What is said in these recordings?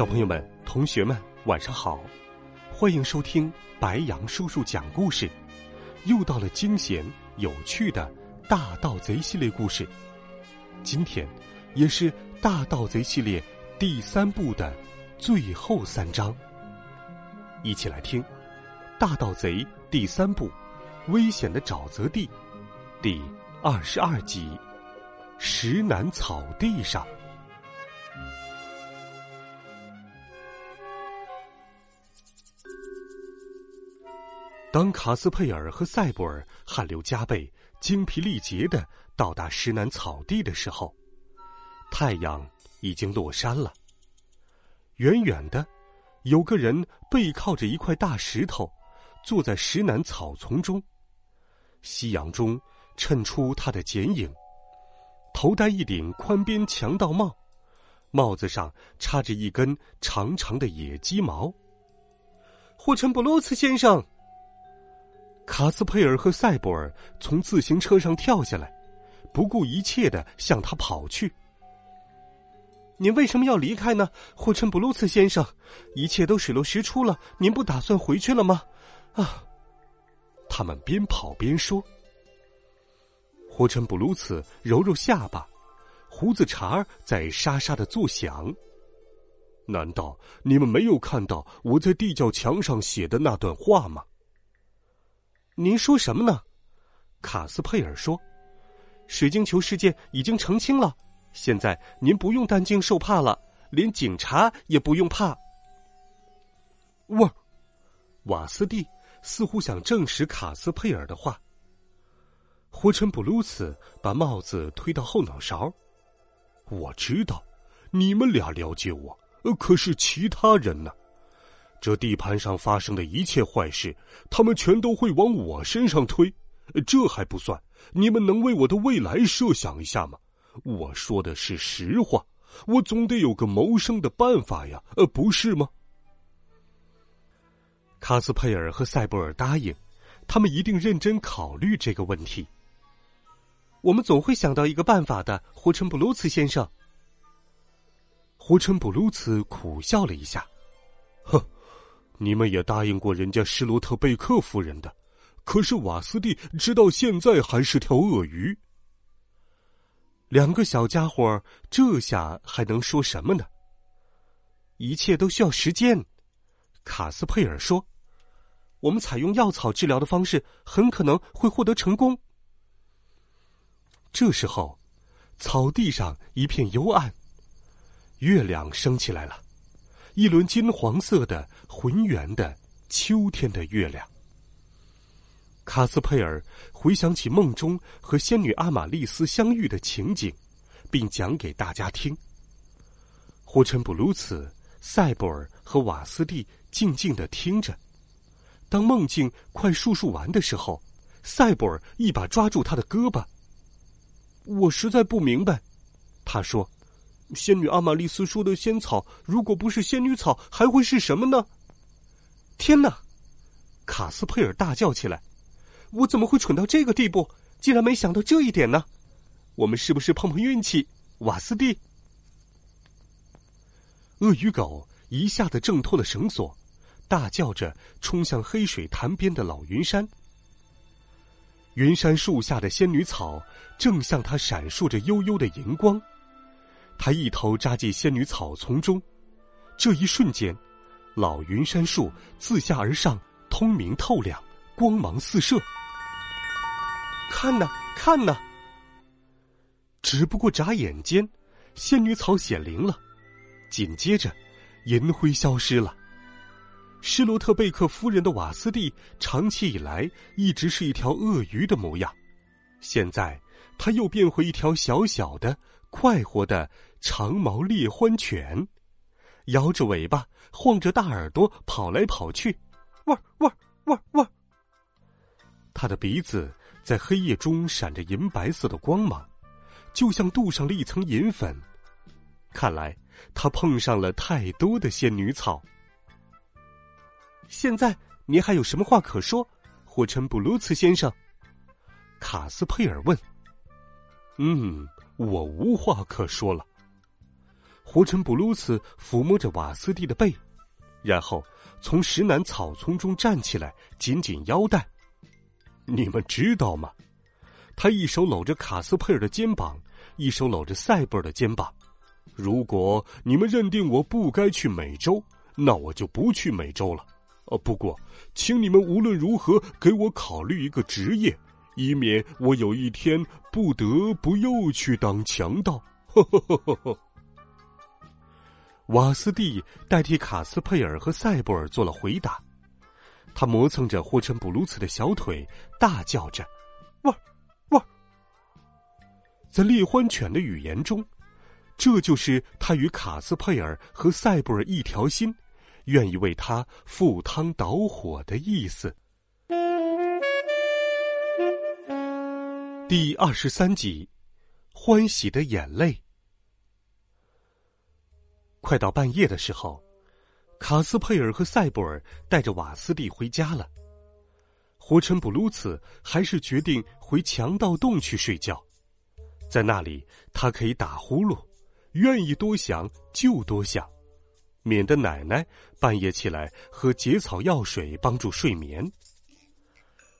小朋友们、同学们，晚上好！欢迎收听白羊叔叔讲故事。又到了惊险有趣的大盗贼系列故事，今天也是大盗贼系列第三部的最后三章。一起来听《大盗贼》第三部《危险的沼泽地》第二十二集《石楠草地上》。当卡斯佩尔和塞布尔汗流浃背、精疲力竭的到达石楠草地的时候，太阳已经落山了。远远的，有个人背靠着一块大石头，坐在石楠草丛中，夕阳中衬出他的剪影。头戴一顶宽边强盗帽，帽子上插着一根长长的野鸡毛。霍陈布鲁茨先生。卡斯佩尔和塞博尔从自行车上跳下来，不顾一切的向他跑去。您为什么要离开呢，霍琛布鲁茨先生？一切都水落石出了，您不打算回去了吗？啊！他们边跑边说。霍琛布鲁茨揉揉下巴，胡子茬儿在沙沙的作响。难道你们没有看到我在地窖墙上写的那段话吗？您说什么呢？卡斯佩尔说：“水晶球事件已经澄清了，现在您不用担惊受怕了，连警察也不用怕。”哇！瓦斯蒂似乎想证实卡斯佩尔的话。霍陈布鲁茨把帽子推到后脑勺。我知道，你们俩了解我，可是其他人呢？这地盘上发生的一切坏事，他们全都会往我身上推。这还不算，你们能为我的未来设想一下吗？我说的是实话，我总得有个谋生的办法呀，呃，不是吗？卡斯佩尔和塞博尔答应，他们一定认真考虑这个问题。我们总会想到一个办法的，胡陈布鲁茨先生。胡陈布鲁茨苦笑了一下，哼。你们也答应过人家施罗特贝克夫人的，可是瓦斯蒂直到现在还是条鳄鱼。两个小家伙这下还能说什么呢？一切都需要时间，卡斯佩尔说：“我们采用药草治疗的方式，很可能会获得成功。”这时候，草地上一片幽暗，月亮升起来了。一轮金黄色的、浑圆的秋天的月亮。卡斯佩尔回想起梦中和仙女阿玛丽斯相遇的情景，并讲给大家听。霍陈布鲁茨、塞布尔和瓦斯蒂静静的听着。当梦境快述述完的时候，塞布尔一把抓住他的胳膊。我实在不明白，他说。仙女阿玛丽斯说的仙草，如果不是仙女草，还会是什么呢？天哪！卡斯佩尔大叫起来：“我怎么会蠢到这个地步？竟然没想到这一点呢？我们是不是碰碰运气？”瓦斯蒂，鳄鱼狗一下子挣脱了绳索，大叫着冲向黑水潭边的老云山。云山树下的仙女草正向他闪烁着悠悠的银光。他一头扎进仙女草丛中，这一瞬间，老云杉树自下而上，通明透亮，光芒四射。看呐，看呐！只不过眨眼间，仙女草显灵了，紧接着，银灰消失了。施罗特贝克夫人的瓦斯蒂长期以来一直是一条鳄鱼的模样，现在它又变回一条小小的、快活的长毛猎欢犬，摇着尾巴，晃着大耳朵，跑来跑去，汪汪汪汪。它的鼻子在黑夜中闪着银白色的光芒，就像镀上了一层银粉。看来，它碰上了太多的仙女草。现在，你还有什么话可说，火尘布鲁茨先生？卡斯佩尔问。嗯，我无话可说了。胡尘布鲁斯抚摸着瓦斯蒂的背，然后从石楠草丛中站起来，紧紧腰带。你们知道吗？他一手搂着卡斯佩尔的肩膀，一手搂着塞布尔的肩膀。如果你们认定我不该去美洲，那我就不去美洲了。哦，不过，请你们无论如何给我考虑一个职业。以免我有一天不得不又去当强盗。呵呵呵呵呵瓦斯蒂代替卡斯佩尔和塞布尔做了回答，他磨蹭着霍琛布鲁茨的小腿，大叫着：“汪，汪！”在猎欢犬的语言中，这就是他与卡斯佩尔和塞布尔一条心，愿意为他赴汤蹈火的意思。第二十三集，欢喜的眼泪。快到半夜的时候，卡斯佩尔和塞布尔带着瓦斯蒂回家了。霍尘布鲁茨还是决定回强盗洞去睡觉，在那里他可以打呼噜，愿意多想就多想，免得奶奶半夜起来喝解草药水帮助睡眠。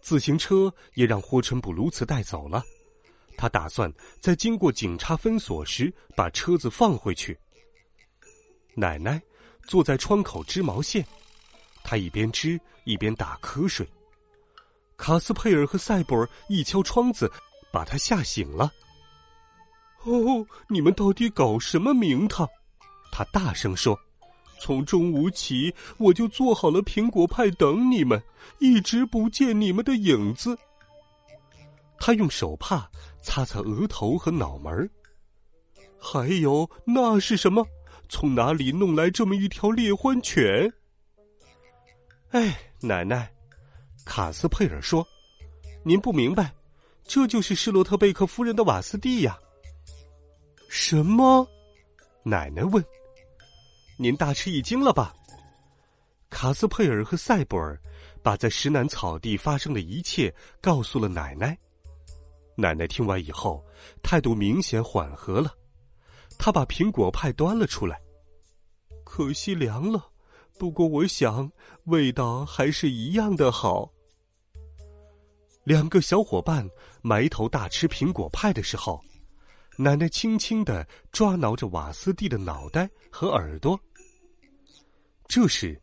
自行车也让霍尘布鲁茨带走了，他打算在经过警察分锁时把车子放回去。奶奶坐在窗口织毛线，她一边织一边打瞌睡。卡斯佩尔和赛博尔一敲窗子，把他吓醒了。“哦，你们到底搞什么名堂？”他大声说。从中午起，我就做好了苹果派等你们，一直不见你们的影子。他用手帕擦擦额头和脑门儿还有那是什么？从哪里弄来这么一条猎欢犬？哎，奶奶，卡斯佩尔说：“您不明白，这就是施罗特贝克夫人的瓦斯蒂呀。”什么？奶奶问。您大吃一惊了吧？卡斯佩尔和塞博尔把在石南草地发生的一切告诉了奶奶。奶奶听完以后，态度明显缓和了。他把苹果派端了出来。可惜凉了，不过我想味道还是一样的好。两个小伙伴埋头大吃苹果派的时候。奶奶轻轻的抓挠着瓦斯蒂的脑袋和耳朵。这时，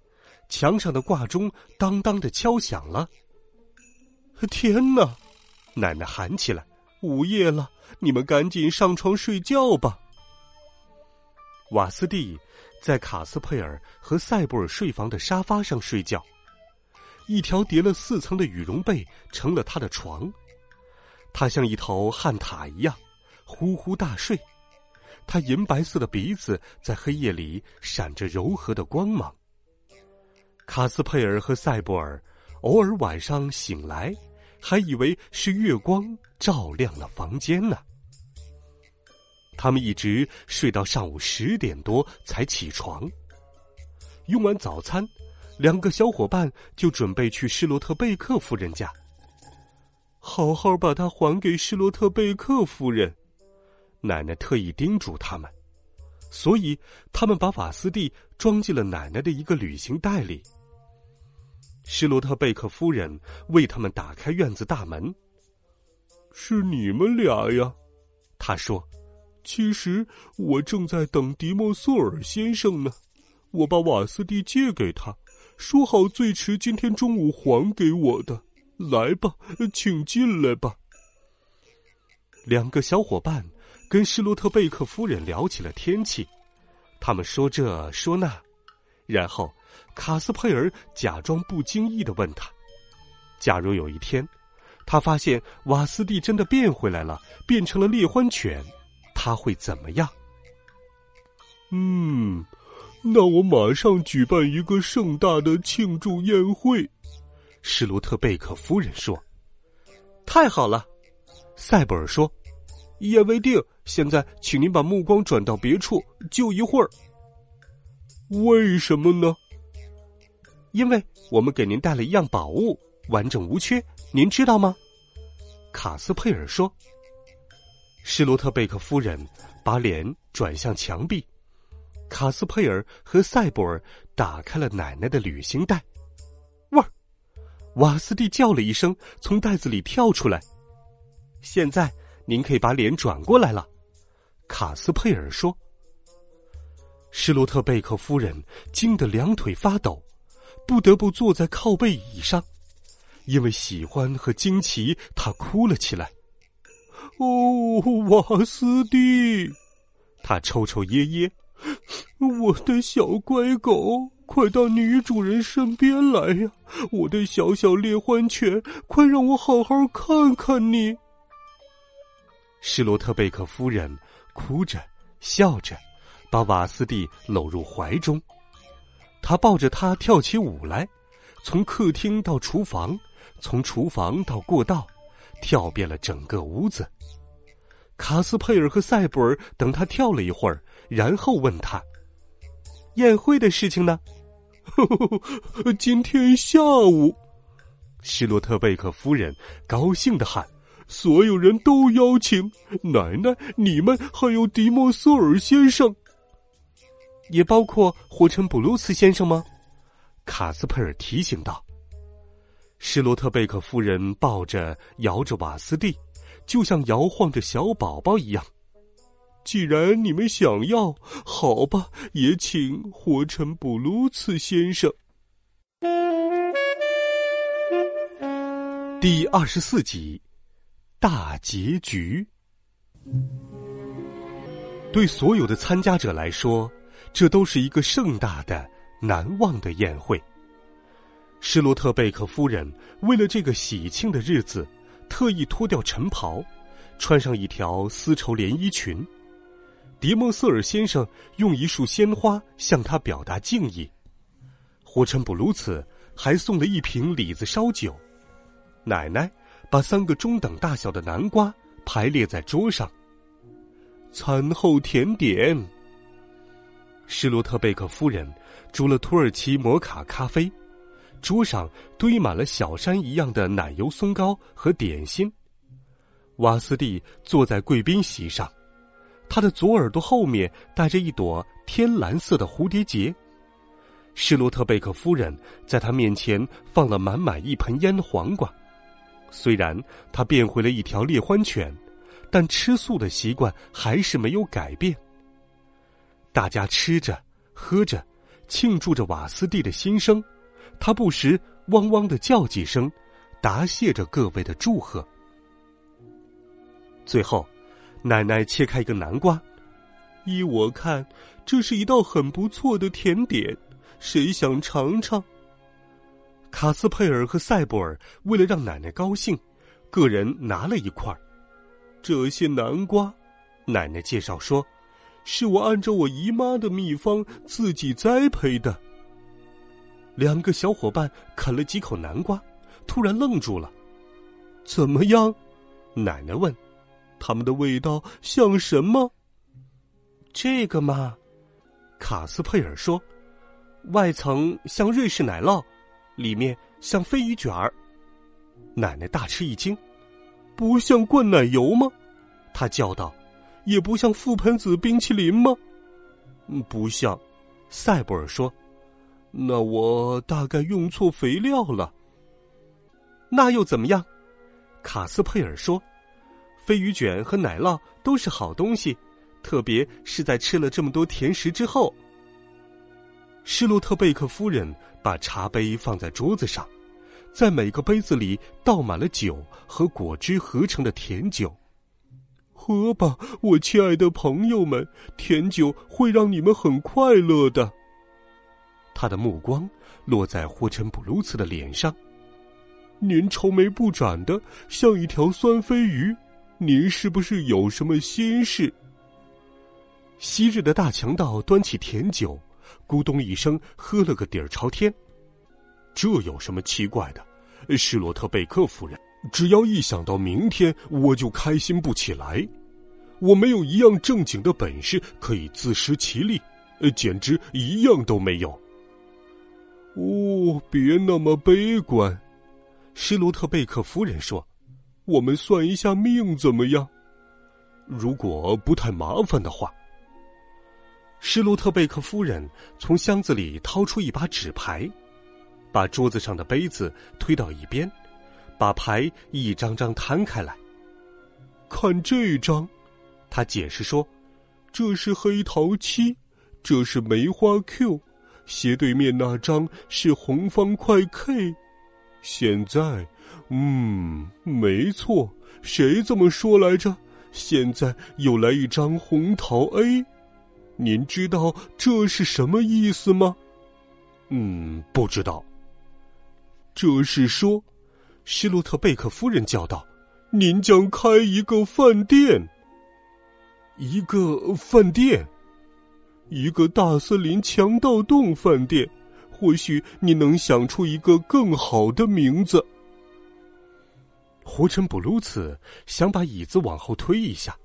墙上的挂钟当当的敲响了。天哪！奶奶喊起来：“午夜了，你们赶紧上床睡觉吧。”瓦斯蒂在卡斯佩尔和塞布尔睡房的沙发上睡觉，一条叠了四层的羽绒被成了他的床，他像一头旱獭一样。呼呼大睡，他银白色的鼻子在黑夜里闪着柔和的光芒。卡斯佩尔和塞布尔偶尔晚上醒来，还以为是月光照亮了房间呢。他们一直睡到上午十点多才起床。用完早餐，两个小伙伴就准备去施罗特贝克夫人家，好好把它还给施罗特贝克夫人。奶奶特意叮嘱他们，所以他们把瓦斯蒂装进了奶奶的一个旅行袋里。施罗特贝克夫人为他们打开院子大门。是你们俩呀，他说。其实我正在等迪莫索尔先生呢。我把瓦斯蒂借给他，说好最迟今天中午还给我的。来吧，请进来吧。两个小伙伴。跟施罗特贝克夫人聊起了天气，他们说这说那，然后卡斯佩尔假装不经意的问他：“假如有一天，他发现瓦斯蒂真的变回来了，变成了猎欢犬，他会怎么样？嗯，那我马上举办一个盛大的庆祝宴会。施罗特贝克夫人说：“太好了。”塞布尔说：“一言为定。现在，请您把目光转到别处，就一会儿。为什么呢？因为我们给您带了一样宝物，完整无缺，您知道吗？”卡斯佩尔说。施罗特贝克夫人把脸转向墙壁。卡斯佩尔和塞博尔打开了奶奶的旅行袋。味儿，瓦斯蒂叫了一声，从袋子里跳出来。现在您可以把脸转过来了，卡斯佩尔说。施罗特贝克夫人惊得两腿发抖，不得不坐在靠背椅上。因为喜欢和惊奇，他哭了起来。哦，瓦斯蒂，他抽抽噎噎。我的小乖狗，快到女主人身边来呀！我的小小猎欢犬，快让我好好看看你。施罗特贝克夫人哭着笑着，把瓦斯蒂搂入怀中。他抱着他跳起舞来，从客厅到厨房。从厨房到过道，跳遍了整个屋子。卡斯佩尔和塞布尔等他跳了一会儿，然后问他：“宴会的事情呢？”“ 今天下午。”施洛特贝克夫人高兴的喊：“所有人都邀请，奶奶、你们还有迪莫瑟尔先生，也包括霍臣布鲁斯先生吗？”卡斯佩尔提醒道。施罗特贝克夫人抱着摇着瓦斯蒂，就像摇晃着小宝宝一样。既然你们想要，好吧，也请活成布鲁茨先生。第二十四集，大结局。对所有的参加者来说，这都是一个盛大的、难忘的宴会。施罗特贝克夫人为了这个喜庆的日子，特意脱掉晨袍，穿上一条丝绸连衣裙。迪莫瑟尔先生用一束鲜花向他表达敬意。霍陈布鲁茨还送了一瓶李子烧酒。奶奶把三个中等大小的南瓜排列在桌上。餐后甜点。施罗特贝克夫人煮了土耳其摩卡咖啡。桌上堆满了小山一样的奶油松糕和点心。瓦斯蒂坐在贵宾席上，他的左耳朵后面戴着一朵天蓝色的蝴蝶结。施罗特贝克夫人在他面前放了满满一盆腌黄瓜。虽然他变回了一条猎欢犬，但吃素的习惯还是没有改变。大家吃着喝着，庆祝着瓦斯蒂的新生。他不时汪汪的叫几声，答谢着各位的祝贺。最后，奶奶切开一个南瓜，依我看，这是一道很不错的甜点，谁想尝尝？卡斯佩尔和塞布尔为了让奶奶高兴，个人拿了一块儿。这些南瓜，奶奶介绍说，是我按照我姨妈的秘方自己栽培的。两个小伙伴啃了几口南瓜，突然愣住了。怎么样？奶奶问。它们的味道像什么？这个嘛，卡斯佩尔说，外层像瑞士奶酪，里面像飞鱼卷儿。奶奶大吃一惊，不像灌奶油吗？他叫道。也不像覆盆子冰淇淋吗？不像，塞布尔说。那我大概用错肥料了。那又怎么样？卡斯佩尔说：“飞鱼卷和奶酪都是好东西，特别是在吃了这么多甜食之后。”施洛特贝克夫人把茶杯放在桌子上，在每个杯子里倒满了酒和果汁合成的甜酒。喝吧，我亲爱的朋友们，甜酒会让你们很快乐的。他的目光落在霍琛布鲁茨的脸上。您愁眉不展的，像一条酸飞鱼。您是不是有什么心事？昔日的大强盗端起甜酒，咕咚一声喝了个底儿朝天。这有什么奇怪的？施罗特贝克夫人，只要一想到明天，我就开心不起来。我没有一样正经的本事可以自食其力，呃，简直一样都没有。哦，别那么悲观，施罗特贝克夫人说。我们算一下命怎么样？如果不太麻烦的话，施罗特贝克夫人从箱子里掏出一把纸牌，把桌子上的杯子推到一边，把牌一张张摊开来。看这张，他解释说：“这是黑桃七，这是梅花 Q，斜对面那张是红方块 K。现在。”嗯，没错，谁这么说来着？现在又来一张红桃 A，您知道这是什么意思吗？嗯，不知道。这是说，希洛特贝克夫人叫道：“您将开一个饭店，一个饭店，一个大森林强盗洞饭店。或许你能想出一个更好的名字。”胡尘布鲁茨想把椅子往后推一下，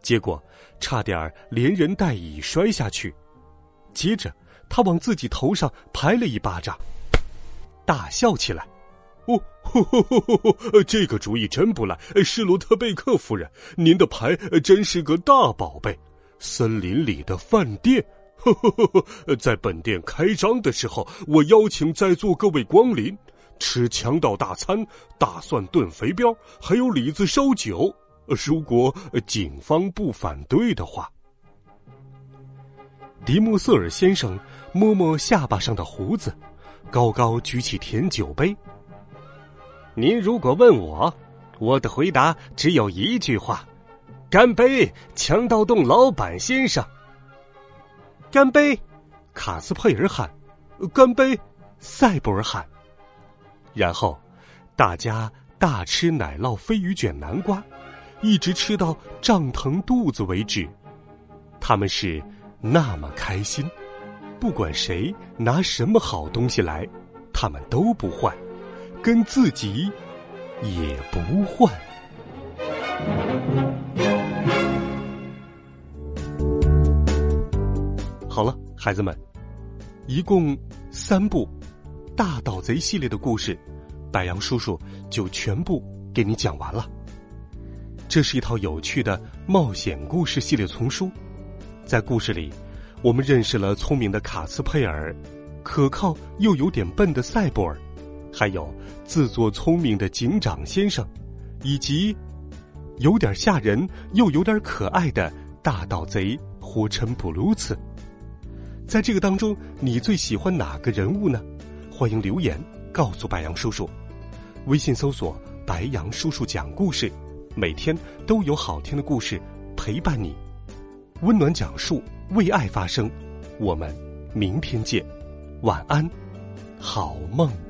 结果差点连人带椅摔下去。接着，他往自己头上拍了一巴掌，大笑起来：“哦，这个主意真不赖，施罗特贝克夫人，您的牌真是个大宝贝。森林里的饭店，呵呵呵在本店开张的时候，我邀请在座各位光临。”吃强盗大餐，大蒜炖肥膘，还有李子烧酒。如果警方不反对的话，迪穆瑟尔先生摸摸下巴上的胡子，高高举起甜酒杯。您如果问我，我的回答只有一句话：干杯，强盗洞老板先生！干杯！卡斯佩尔喊。干杯！塞博尔喊。然后，大家大吃奶酪飞鱼卷南瓜，一直吃到胀疼肚子为止。他们是那么开心，不管谁拿什么好东西来，他们都不换，跟自己也不换。孩子们，一共三部。大盗贼系列的故事，白杨叔叔就全部给你讲完了。这是一套有趣的冒险故事系列丛书，在故事里，我们认识了聪明的卡斯佩尔，可靠又有点笨的塞博尔，还有自作聪明的警长先生，以及有点吓人又有点可爱的大盗贼火尘布鲁茨。在这个当中，你最喜欢哪个人物呢？欢迎留言告诉白杨叔叔，微信搜索“白杨叔叔讲故事”，每天都有好听的故事陪伴你，温暖讲述，为爱发声。我们明天见，晚安，好梦。